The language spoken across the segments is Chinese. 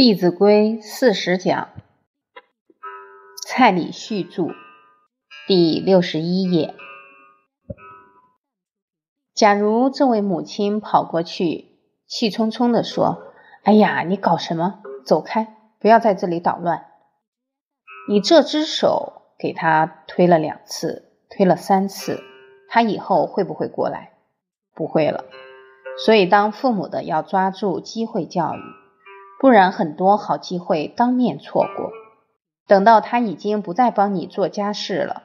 《弟子规》四十讲，蔡礼旭著，第六十一页。假如这位母亲跑过去，气冲冲地说：“哎呀，你搞什么？走开，不要在这里捣乱！”你这只手给他推了两次，推了三次，他以后会不会过来？不会了。所以，当父母的要抓住机会教育。不然，很多好机会当面错过。等到他已经不再帮你做家事了，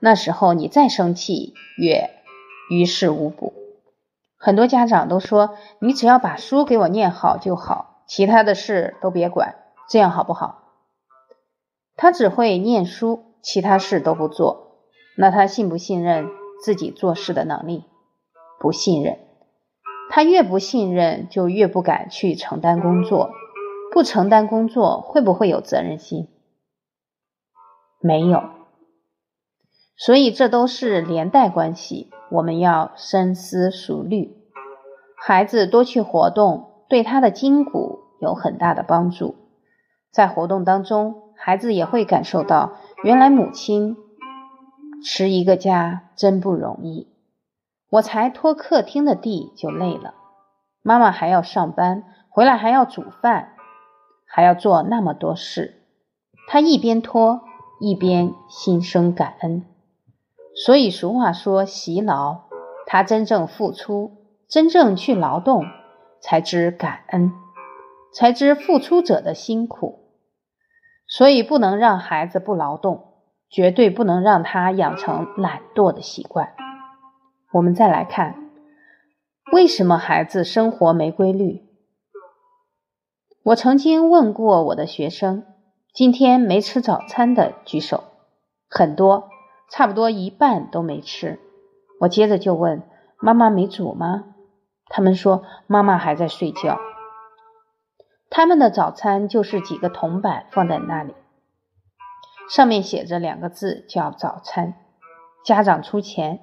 那时候你再生气也于事无补。很多家长都说：“你只要把书给我念好就好，其他的事都别管，这样好不好？”他只会念书，其他事都不做，那他信不信任自己做事的能力？不信任。他越不信任，就越不敢去承担工作。不承担工作，会不会有责任心？没有。所以这都是连带关系，我们要深思熟虑。孩子多去活动，对他的筋骨有很大的帮助。在活动当中，孩子也会感受到，原来母亲持一个家真不容易。我才拖客厅的地就累了，妈妈还要上班，回来还要煮饭，还要做那么多事。他一边拖一边心生感恩。所以俗话说：“习劳。”他真正付出，真正去劳动，才知感恩，才知付出者的辛苦。所以不能让孩子不劳动，绝对不能让他养成懒惰的习惯。我们再来看，为什么孩子生活没规律？我曾经问过我的学生，今天没吃早餐的举手，很多，差不多一半都没吃。我接着就问，妈妈没煮吗？他们说妈妈还在睡觉。他们的早餐就是几个铜板放在那里，上面写着两个字叫早餐，家长出钱。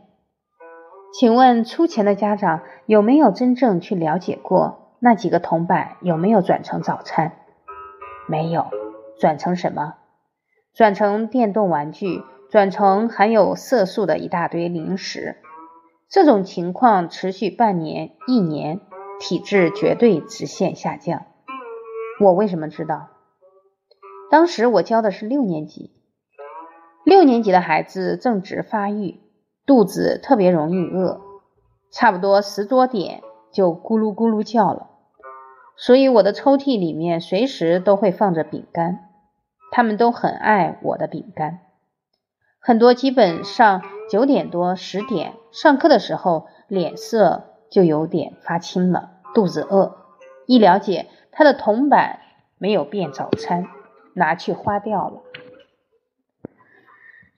请问出钱的家长有没有真正去了解过那几个铜板有没有转成早餐？没有，转成什么？转成电动玩具，转成含有色素的一大堆零食。这种情况持续半年、一年，体质绝对直线下降。我为什么知道？当时我教的是六年级，六年级的孩子正值发育。肚子特别容易饿，差不多十多点就咕噜咕噜叫了。所以我的抽屉里面随时都会放着饼干，他们都很爱我的饼干。很多基本上九点多十点上课的时候，脸色就有点发青了，肚子饿。一了解他的铜板没有变早餐，拿去花掉了。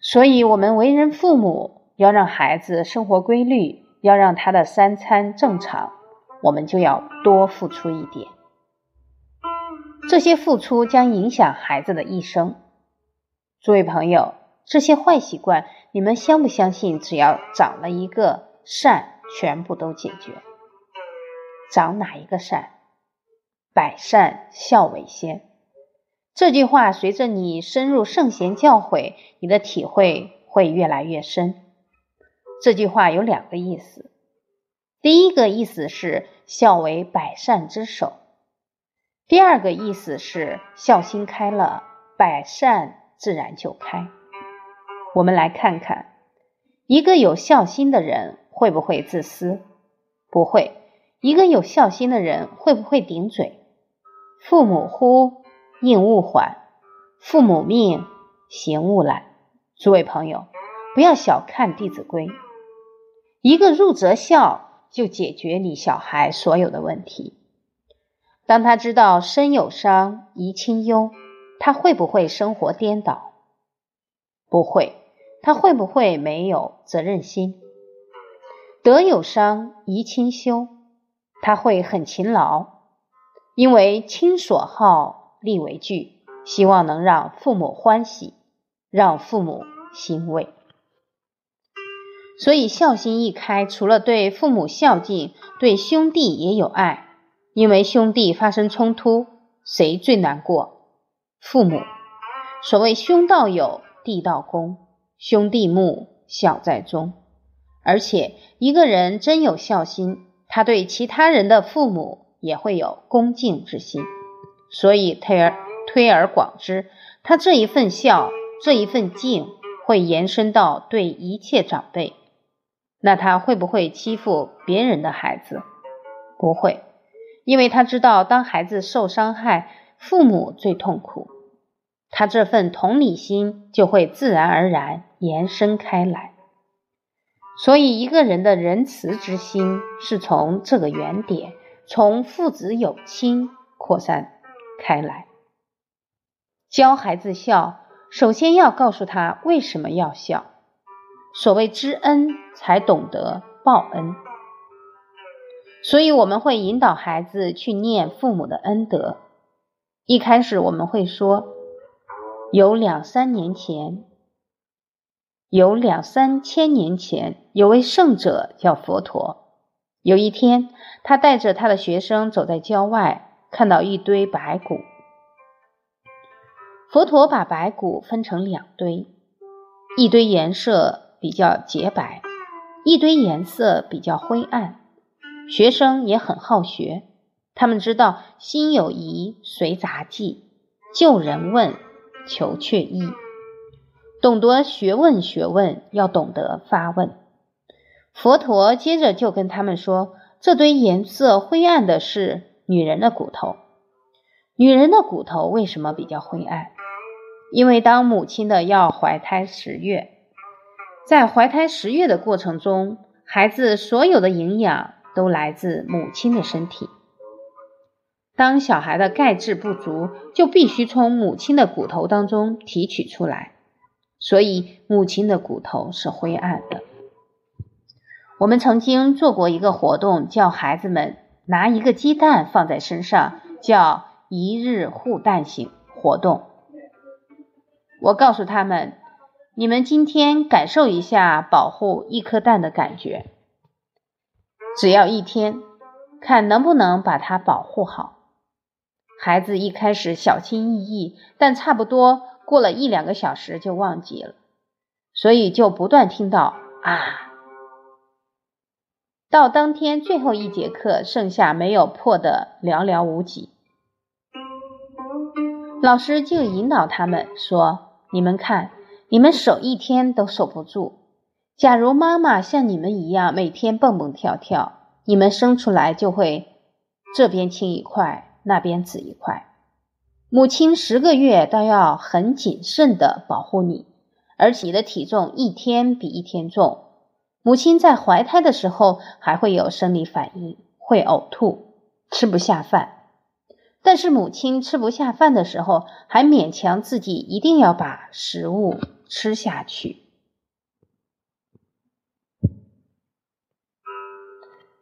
所以，我们为人父母。要让孩子生活规律，要让他的三餐正常，我们就要多付出一点。这些付出将影响孩子的一生。诸位朋友，这些坏习惯，你们相不相信？只要长了一个善，全部都解决。长哪一个善？百善孝为先。这句话随着你深入圣贤教诲，你的体会会越来越深。这句话有两个意思，第一个意思是孝为百善之首，第二个意思是孝心开了，百善自然就开。我们来看看，一个有孝心的人会不会自私？不会。一个有孝心的人会不会顶嘴？父母呼，应勿缓；父母命，行勿懒。诸位朋友，不要小看《弟子规》。一个入则孝，就解决你小孩所有的问题。当他知道身有伤，贻亲忧，他会不会生活颠倒？不会。他会不会没有责任心？德有伤，贻亲羞，他会很勤劳，因为亲所好，力为具，希望能让父母欢喜，让父母欣慰。所以孝心一开，除了对父母孝敬，对兄弟也有爱。因为兄弟发生冲突，谁最难过？父母。所谓兄道友，弟道恭，兄弟睦，孝在中。而且一个人真有孝心，他对其他人的父母也会有恭敬之心。所以推而推而广之，他这一份孝，这一份敬，会延伸到对一切长辈。那他会不会欺负别人的孩子？不会，因为他知道，当孩子受伤害，父母最痛苦。他这份同理心就会自然而然延伸开来。所以，一个人的仁慈之心是从这个原点，从父子有亲扩散开来。教孩子笑，首先要告诉他为什么要笑。所谓知恩，才懂得报恩。所以我们会引导孩子去念父母的恩德。一开始我们会说，有两三年前，有两三千年前，有位圣者叫佛陀。有一天，他带着他的学生走在郊外，看到一堆白骨。佛陀把白骨分成两堆，一堆颜色。比较洁白，一堆颜色比较灰暗。学生也很好学，他们知道心有疑随杂记，救人问求却意，懂得学问学问要懂得发问。佛陀接着就跟他们说：这堆颜色灰暗的是女人的骨头。女人的骨头为什么比较灰暗？因为当母亲的要怀胎十月。在怀胎十月的过程中，孩子所有的营养都来自母亲的身体。当小孩的钙质不足，就必须从母亲的骨头当中提取出来，所以母亲的骨头是灰暗的。我们曾经做过一个活动，叫孩子们拿一个鸡蛋放在身上，叫一日护蛋型活动。我告诉他们。你们今天感受一下保护一颗蛋的感觉，只要一天，看能不能把它保护好。孩子一开始小心翼翼，但差不多过了一两个小时就忘记了，所以就不断听到啊。到当天最后一节课，剩下没有破的寥寥无几。老师就引导他们说：“你们看。”你们守一天都守不住。假如妈妈像你们一样每天蹦蹦跳跳，你们生出来就会这边青一块，那边紫一块。母亲十个月都要很谨慎的保护你，而且你的体重一天比一天重。母亲在怀胎的时候还会有生理反应，会呕吐，吃不下饭。但是母亲吃不下饭的时候，还勉强自己一定要把食物。吃下去，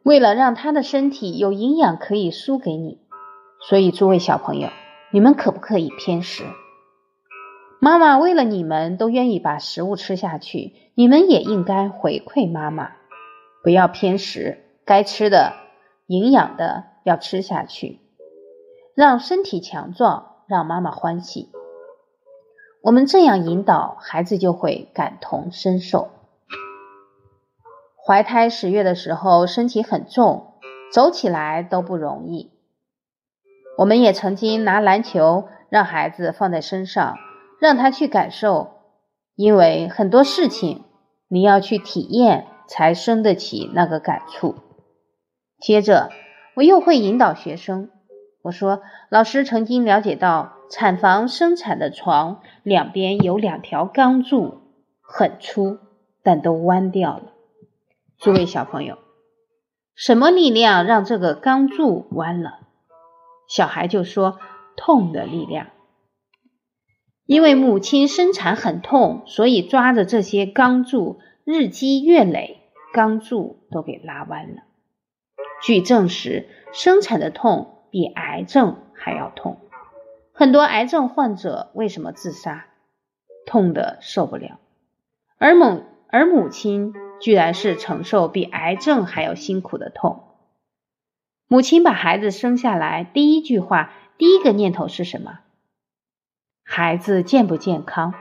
为了让他的身体有营养可以输给你，所以诸位小朋友，你们可不可以偏食？妈妈为了你们都愿意把食物吃下去，你们也应该回馈妈妈，不要偏食，该吃的、营养的要吃下去，让身体强壮，让妈妈欢喜。我们这样引导孩子，就会感同身受。怀胎十月的时候，身体很重，走起来都不容易。我们也曾经拿篮球让孩子放在身上，让他去感受，因为很多事情你要去体验，才生得起那个感触。接着，我又会引导学生，我说：“老师曾经了解到。”产房生产的床两边有两条钢柱，很粗，但都弯掉了。诸位小朋友，什么力量让这个钢柱弯了？小孩就说：“痛的力量。”因为母亲生产很痛，所以抓着这些钢柱，日积月累，钢柱都给拉弯了。据证实，生产的痛比癌症还要痛。很多癌症患者为什么自杀？痛的受不了，而母而母亲居然是承受比癌症还要辛苦的痛。母亲把孩子生下来，第一句话第一个念头是什么？孩子健不健康？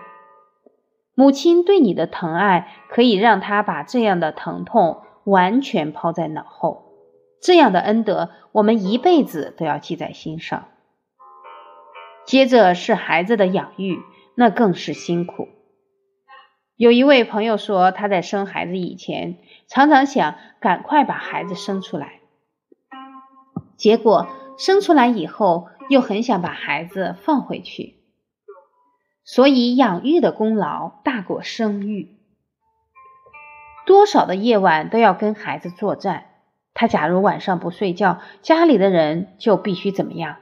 母亲对你的疼爱，可以让他把这样的疼痛完全抛在脑后。这样的恩德，我们一辈子都要记在心上。接着是孩子的养育，那更是辛苦。有一位朋友说，他在生孩子以前，常常想赶快把孩子生出来，结果生出来以后，又很想把孩子放回去。所以养育的功劳大过生育，多少的夜晚都要跟孩子作战。他假如晚上不睡觉，家里的人就必须怎么样？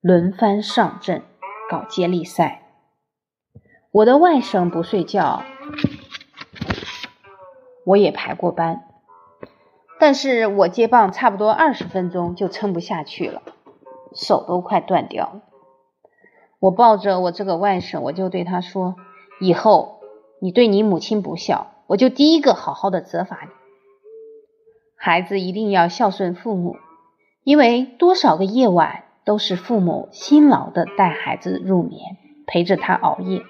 轮番上阵，搞接力赛。我的外甥不睡觉，我也排过班，但是我接棒差不多二十分钟就撑不下去了，手都快断掉了。我抱着我这个外甥，我就对他说：“以后你对你母亲不孝，我就第一个好好的责罚你。孩子一定要孝顺父母，因为多少个夜晚都是父母辛劳的带孩子入眠，陪着他熬夜；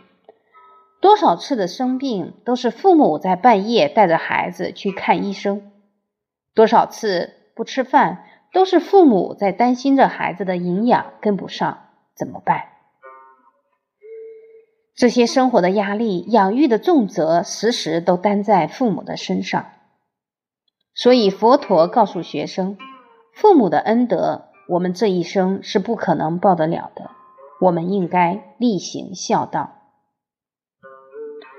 多少次的生病都是父母在半夜带着孩子去看医生；多少次不吃饭都是父母在担心着孩子的营养跟不上，怎么办？”这些生活的压力、养育的重责，时时都担在父母的身上。所以佛陀告诉学生，父母的恩德，我们这一生是不可能报得了的。我们应该力行孝道。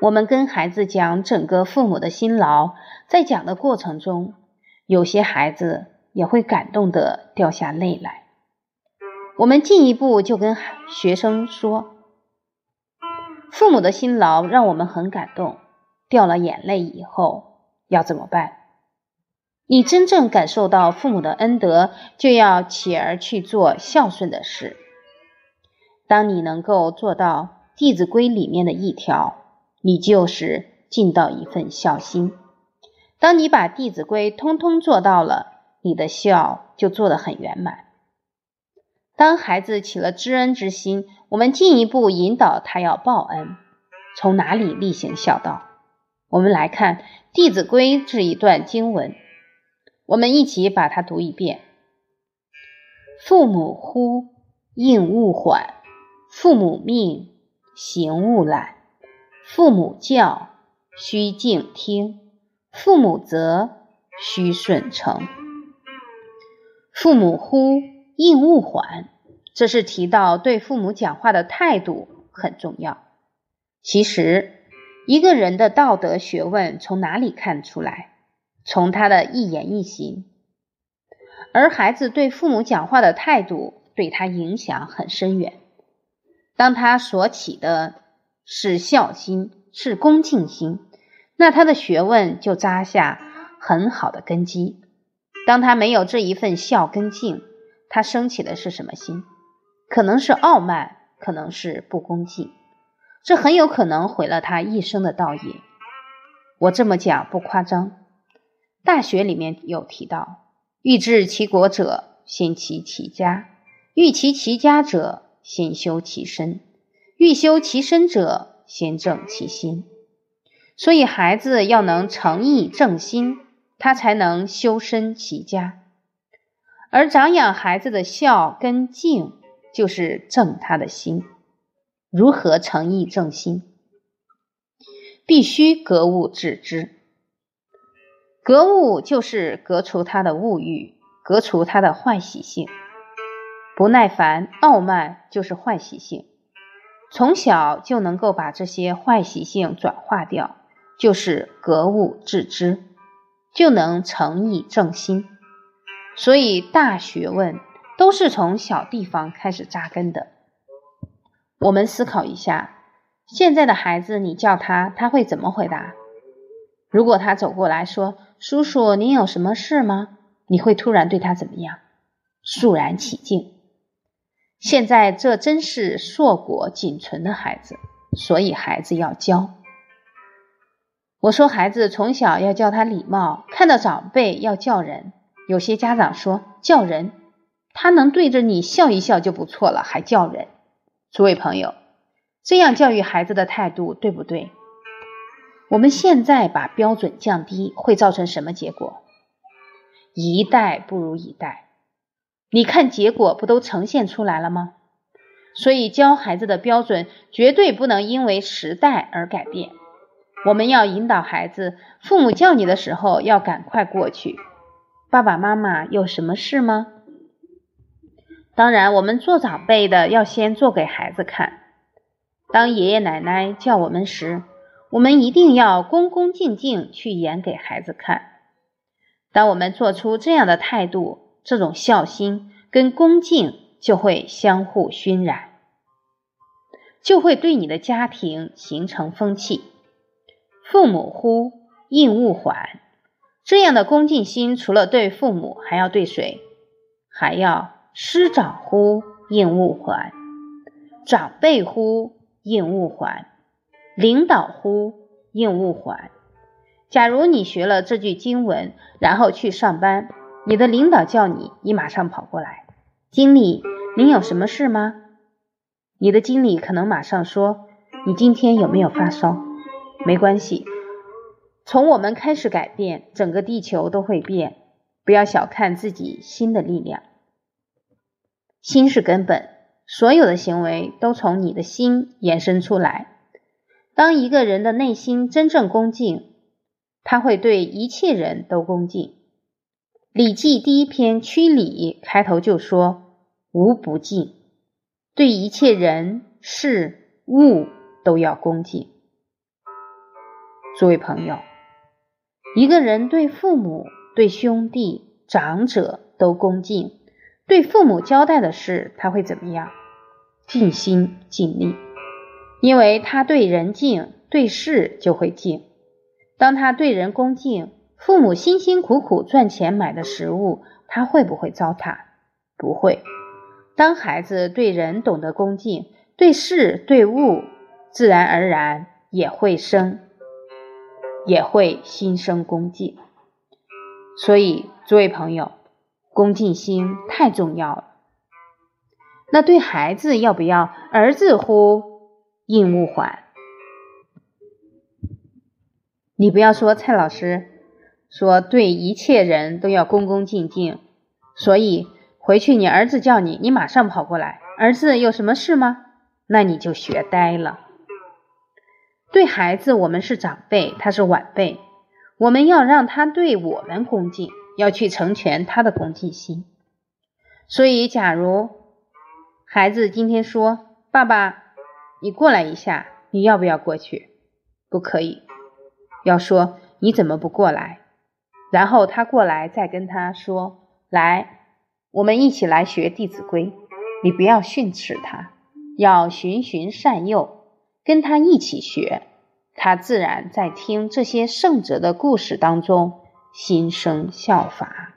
我们跟孩子讲整个父母的辛劳，在讲的过程中，有些孩子也会感动的掉下泪来。我们进一步就跟学生说。父母的辛劳让我们很感动，掉了眼泪以后要怎么办？你真正感受到父母的恩德，就要起而去做孝顺的事。当你能够做到《弟子规》里面的一条，你就是尽到一份孝心。当你把《弟子规》通通做到了，你的孝就做得很圆满。当孩子起了知恩之心，我们进一步引导他要报恩，从哪里例行孝道？我们来看《弟子规》这一段经文，我们一起把它读一遍：父母呼，应勿缓；父母命，行勿懒；父母教，须敬听；父母责，须顺承；父母呼。应勿缓，这是提到对父母讲话的态度很重要。其实，一个人的道德学问从哪里看出来？从他的一言一行。而孩子对父母讲话的态度，对他影响很深远。当他所起的是孝心，是恭敬心，那他的学问就扎下很好的根基。当他没有这一份孝跟敬，他升起的是什么心？可能是傲慢，可能是不恭敬，这很有可能毁了他一生的道业。我这么讲不夸张，《大学》里面有提到：欲治其国者，先齐其家；欲齐其家者，先修其身；欲修其身者，先正其心。所以，孩子要能诚意正心，他才能修身齐家。而长养孩子的孝跟敬，就是正他的心。如何诚意正心？必须格物致知。格物就是革除他的物欲，革除他的坏习性。不耐烦、傲慢就是坏习性。从小就能够把这些坏习性转化掉，就是格物致知，就能诚意正心。所以，大学问都是从小地方开始扎根的。我们思考一下，现在的孩子，你叫他，他会怎么回答？如果他走过来说：“叔叔，您有什么事吗？”你会突然对他怎么样？肃然起敬。现在这真是硕果仅存的孩子，所以孩子要教。我说，孩子从小要教他礼貌，看到长辈要叫人。有些家长说叫人，他能对着你笑一笑就不错了，还叫人。诸位朋友，这样教育孩子的态度对不对？我们现在把标准降低，会造成什么结果？一代不如一代。你看结果不都呈现出来了吗？所以教孩子的标准绝对不能因为时代而改变。我们要引导孩子，父母叫你的时候要赶快过去。爸爸妈妈有什么事吗？当然，我们做长辈的要先做给孩子看。当爷爷奶奶叫我们时，我们一定要恭恭敬敬去演给孩子看。当我们做出这样的态度，这种孝心跟恭敬就会相互熏染，就会对你的家庭形成风气。父母呼，应勿缓。这样的恭敬心，除了对父母，还要对谁？还要师长呼，应勿缓；长辈呼，应勿缓；领导呼，应勿缓。假如你学了这句经文，然后去上班，你的领导叫你，你马上跑过来。经理，您有什么事吗？你的经理可能马上说：“你今天有没有发烧？”没关系，从我们开始改变，整个地球都会变。不要小看自己心的力量，心是根本，所有的行为都从你的心延伸出来。当一个人的内心真正恭敬，他会对一切人都恭敬。《礼记》第一篇《曲礼》开头就说：“无不敬，对一切人事物都要恭敬。”诸位朋友，一个人对父母、对兄弟、长者都恭敬，对父母交代的事，他会怎么样？尽心尽力，因为他对人敬，对事就会敬。当他对人恭敬，父母辛辛苦苦赚钱买的食物，他会不会糟蹋？不会。当孩子对人懂得恭敬，对事对物，自然而然也会生。也会心生恭敬，所以诸位朋友，恭敬心太重要了。那对孩子要不要儿子乎应勿缓？你不要说蔡老师说对一切人都要恭恭敬敬，所以回去你儿子叫你，你马上跑过来。儿子有什么事吗？那你就学呆了。对孩子，我们是长辈，他是晚辈，我们要让他对我们恭敬，要去成全他的恭敬心。所以，假如孩子今天说：“爸爸，你过来一下，你要不要过去？”不可以，要说：“你怎么不过来？”然后他过来，再跟他说：“来，我们一起来学《弟子规》，你不要训斥他，要循循善诱。”跟他一起学，他自然在听这些圣哲的故事当中心生效法。